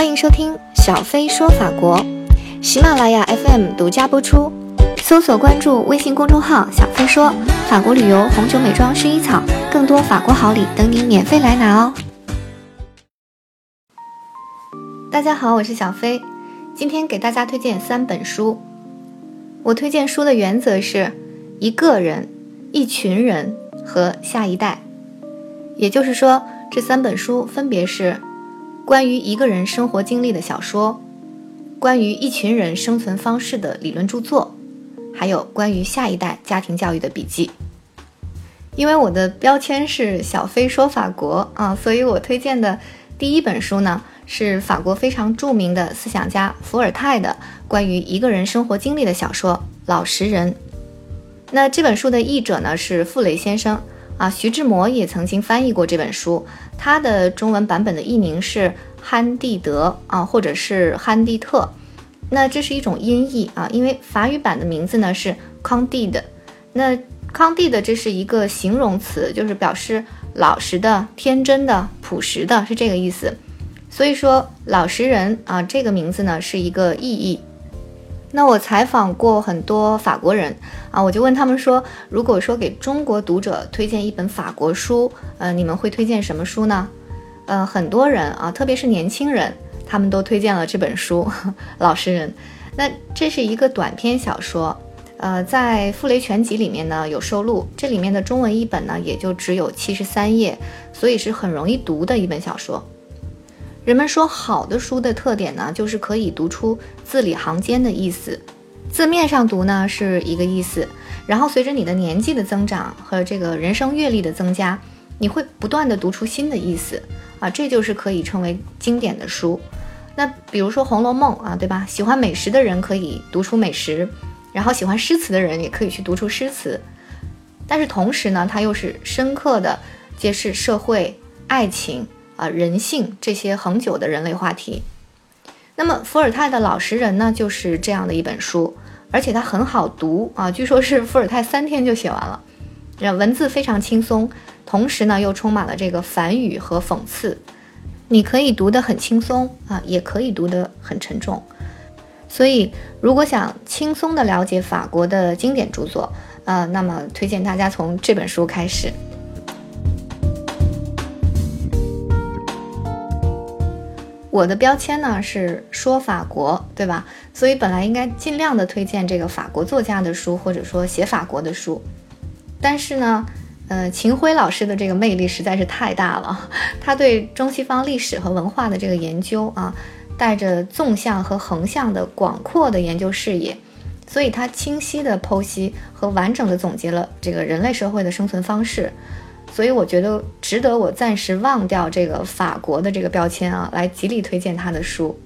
欢迎收听小飞说法国，喜马拉雅 FM 独家播出。搜索关注微信公众号“小飞说法国旅游、红酒、美妆、薰衣草”，更多法国好礼等你免费来拿哦！大家好，我是小飞，今天给大家推荐三本书。我推荐书的原则是：一个人、一群人和下一代。也就是说，这三本书分别是。关于一个人生活经历的小说，关于一群人生存方式的理论著作，还有关于下一代家庭教育的笔记。因为我的标签是小飞说法国啊，所以我推荐的第一本书呢是法国非常著名的思想家伏尔泰的关于一个人生活经历的小说《老实人》。那这本书的译者呢是傅雷先生。啊，徐志摩也曾经翻译过这本书，他的中文版本的译名是憨蒂德啊，或者是憨蒂特，那这是一种音译啊，因为法语版的名字呢是康蒂的，那康蒂的这是一个形容词，就是表示老实的、天真的、朴实的，是这个意思，所以说老实人啊，这个名字呢是一个意译。那我采访过很多法国人啊，我就问他们说，如果说给中国读者推荐一本法国书，呃，你们会推荐什么书呢？呃，很多人啊，特别是年轻人，他们都推荐了这本书《老实人》。那这是一个短篇小说，呃，在《傅雷全集》里面呢有收录，这里面的中文译本呢也就只有七十三页，所以是很容易读的一本小说。人们说好的书的特点呢，就是可以读出字里行间的意思。字面上读呢是一个意思，然后随着你的年纪的增长和这个人生阅历的增加，你会不断的读出新的意思啊，这就是可以称为经典的书。那比如说《红楼梦》啊，对吧？喜欢美食的人可以读出美食，然后喜欢诗词的人也可以去读出诗词。但是同时呢，它又是深刻的揭示社会、爱情。啊，人性这些恒久的人类话题。那么伏尔泰的《老实人》呢，就是这样的一本书，而且它很好读啊，据说是伏尔泰三天就写完了。文字非常轻松，同时呢又充满了这个反语和讽刺，你可以读得很轻松啊，也可以读得很沉重。所以如果想轻松地了解法国的经典著作，呃，那么推荐大家从这本书开始。我的标签呢是说法国，对吧？所以本来应该尽量的推荐这个法国作家的书，或者说写法国的书。但是呢，呃，秦晖老师的这个魅力实在是太大了，他对中西方历史和文化的这个研究啊，带着纵向和横向的广阔的研究视野，所以他清晰的剖析和完整的总结了这个人类社会的生存方式。所以我觉得值得我暂时忘掉这个法国的这个标签啊，来极力推荐他的书。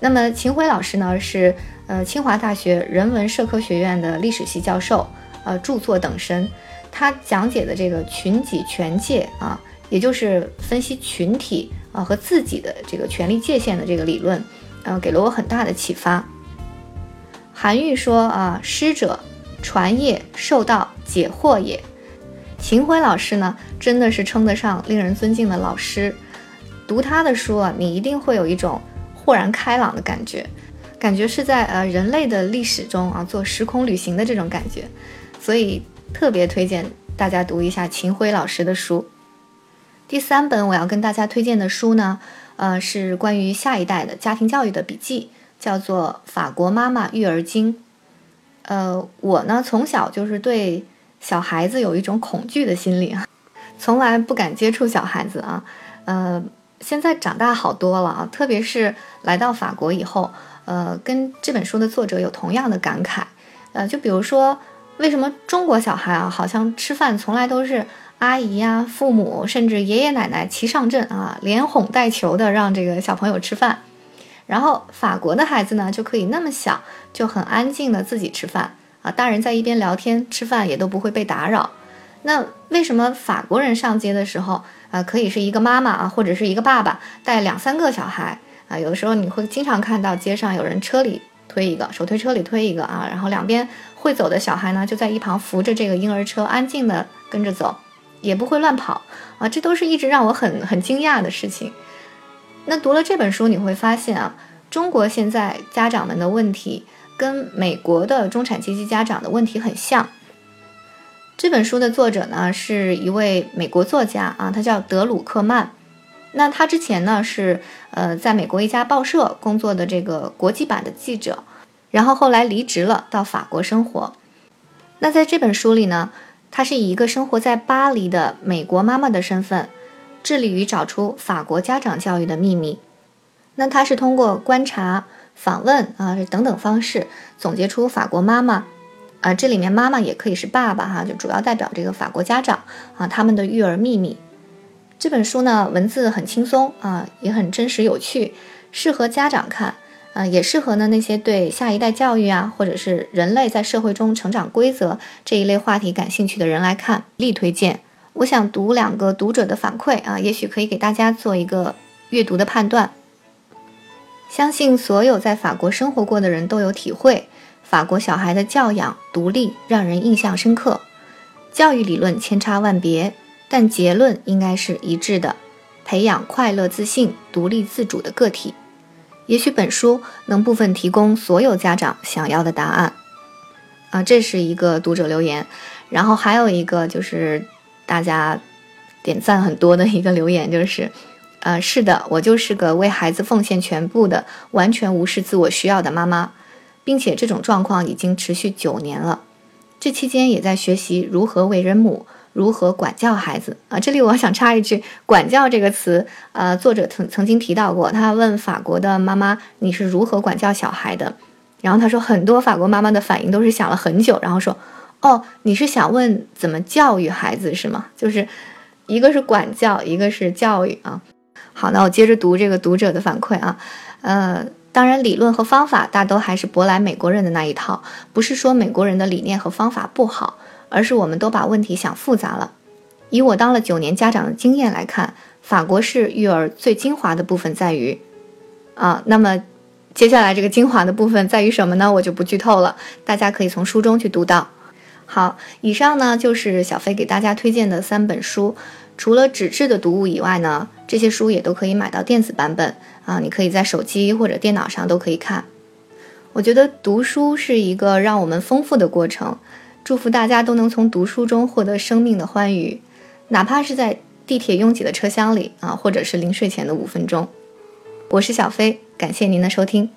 那么秦晖老师呢，是呃清华大学人文社科学院的历史系教授，呃著作等身。他讲解的这个群己权界啊，也就是分析群体啊和自己的这个权力界限的这个理论，呃给了我很大的启发。韩愈说啊，师者，传业授道解惑也。秦晖老师呢，真的是称得上令人尊敬的老师。读他的书啊，你一定会有一种豁然开朗的感觉，感觉是在呃人类的历史中啊做时空旅行的这种感觉。所以特别推荐大家读一下秦晖老师的书。第三本我要跟大家推荐的书呢，呃，是关于下一代的家庭教育的笔记，叫做《法国妈妈育儿经》。呃，我呢从小就是对。小孩子有一种恐惧的心理啊，从来不敢接触小孩子啊。呃，现在长大好多了啊，特别是来到法国以后，呃，跟这本书的作者有同样的感慨。呃，就比如说，为什么中国小孩啊，好像吃饭从来都是阿姨呀、父母甚至爷爷奶奶齐上阵啊，连哄带求的让这个小朋友吃饭，然后法国的孩子呢，就可以那么小就很安静的自己吃饭。啊，大人在一边聊天吃饭也都不会被打扰。那为什么法国人上街的时候啊，可以是一个妈妈啊，或者是一个爸爸带两三个小孩啊？有的时候你会经常看到街上有人车里推一个，手推车里推一个啊，然后两边会走的小孩呢，就在一旁扶着这个婴儿车，安静的跟着走，也不会乱跑啊。这都是一直让我很很惊讶的事情。那读了这本书，你会发现啊，中国现在家长们的问题跟美国的中产阶级家长的问题很像。这本书的作者呢是一位美国作家啊，他叫德鲁克曼。那他之前呢是呃在美国一家报社工作的这个国际版的记者，然后后来离职了，到法国生活。那在这本书里呢，他是以一个生活在巴黎的美国妈妈的身份。致力于找出法国家长教育的秘密。那他是通过观察、访问啊等等方式，总结出法国妈妈啊，这里面妈妈也可以是爸爸哈，就主要代表这个法国家长啊他们的育儿秘密。这本书呢，文字很轻松啊，也很真实有趣，适合家长看啊，也适合呢那些对下一代教育啊，或者是人类在社会中成长规则这一类话题感兴趣的人来看，力推荐。我想读两个读者的反馈啊，也许可以给大家做一个阅读的判断。相信所有在法国生活过的人都有体会，法国小孩的教养独立让人印象深刻。教育理论千差万别，但结论应该是一致的：培养快乐、自信、独立自主的个体。也许本书能部分提供所有家长想要的答案。啊，这是一个读者留言，然后还有一个就是。大家点赞很多的一个留言就是，呃，是的，我就是个为孩子奉献全部的、完全无视自我需要的妈妈，并且这种状况已经持续九年了。这期间也在学习如何为人母，如何管教孩子啊。这里我想插一句，“管教”这个词，呃，作者曾曾经提到过，他问法国的妈妈：“你是如何管教小孩的？”然后他说，很多法国妈妈的反应都是想了很久，然后说。哦，你是想问怎么教育孩子是吗？就是一个是管教，一个是教育啊。好，那我接着读这个读者的反馈啊。呃，当然，理论和方法大都还是舶来美国人的那一套，不是说美国人的理念和方法不好，而是我们都把问题想复杂了。以我当了九年家长的经验来看，法国式育儿最精华的部分在于啊，那么接下来这个精华的部分在于什么呢？我就不剧透了，大家可以从书中去读到。好，以上呢就是小飞给大家推荐的三本书。除了纸质的读物以外呢，这些书也都可以买到电子版本啊，你可以在手机或者电脑上都可以看。我觉得读书是一个让我们丰富的过程，祝福大家都能从读书中获得生命的欢愉，哪怕是在地铁拥挤的车厢里啊，或者是临睡前的五分钟。我是小飞，感谢您的收听。